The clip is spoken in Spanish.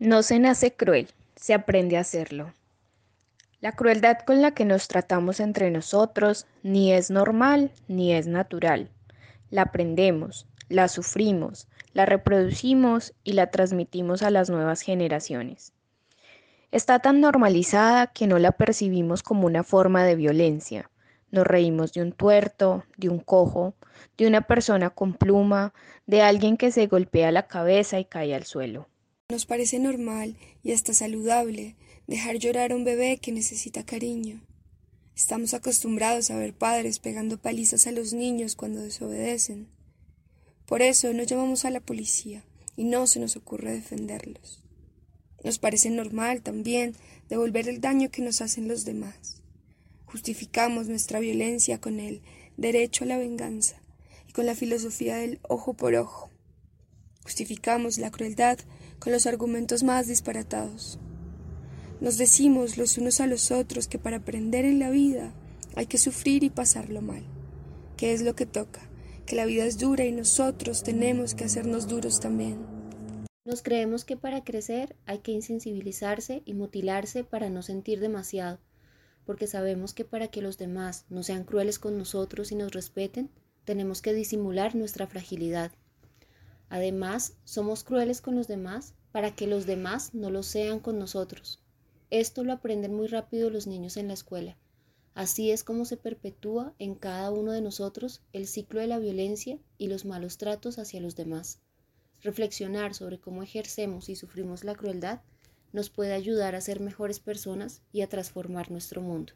No se nace cruel, se aprende a hacerlo. La crueldad con la que nos tratamos entre nosotros ni es normal ni es natural. La aprendemos, la sufrimos, la reproducimos y la transmitimos a las nuevas generaciones. Está tan normalizada que no la percibimos como una forma de violencia. Nos reímos de un tuerto, de un cojo, de una persona con pluma, de alguien que se golpea la cabeza y cae al suelo. Nos parece normal y hasta saludable dejar llorar a un bebé que necesita cariño. Estamos acostumbrados a ver padres pegando palizas a los niños cuando desobedecen. Por eso no llamamos a la policía y no se nos ocurre defenderlos. Nos parece normal también devolver el daño que nos hacen los demás. Justificamos nuestra violencia con el derecho a la venganza y con la filosofía del ojo por ojo. Justificamos la crueldad con los argumentos más disparatados. Nos decimos los unos a los otros que para aprender en la vida hay que sufrir y pasarlo mal, que es lo que toca, que la vida es dura y nosotros tenemos que hacernos duros también. Nos creemos que para crecer hay que insensibilizarse y mutilarse para no sentir demasiado, porque sabemos que para que los demás no sean crueles con nosotros y nos respeten, tenemos que disimular nuestra fragilidad Además, somos crueles con los demás para que los demás no lo sean con nosotros. Esto lo aprenden muy rápido los niños en la escuela. Así es como se perpetúa en cada uno de nosotros el ciclo de la violencia y los malos tratos hacia los demás. Reflexionar sobre cómo ejercemos y sufrimos la crueldad nos puede ayudar a ser mejores personas y a transformar nuestro mundo.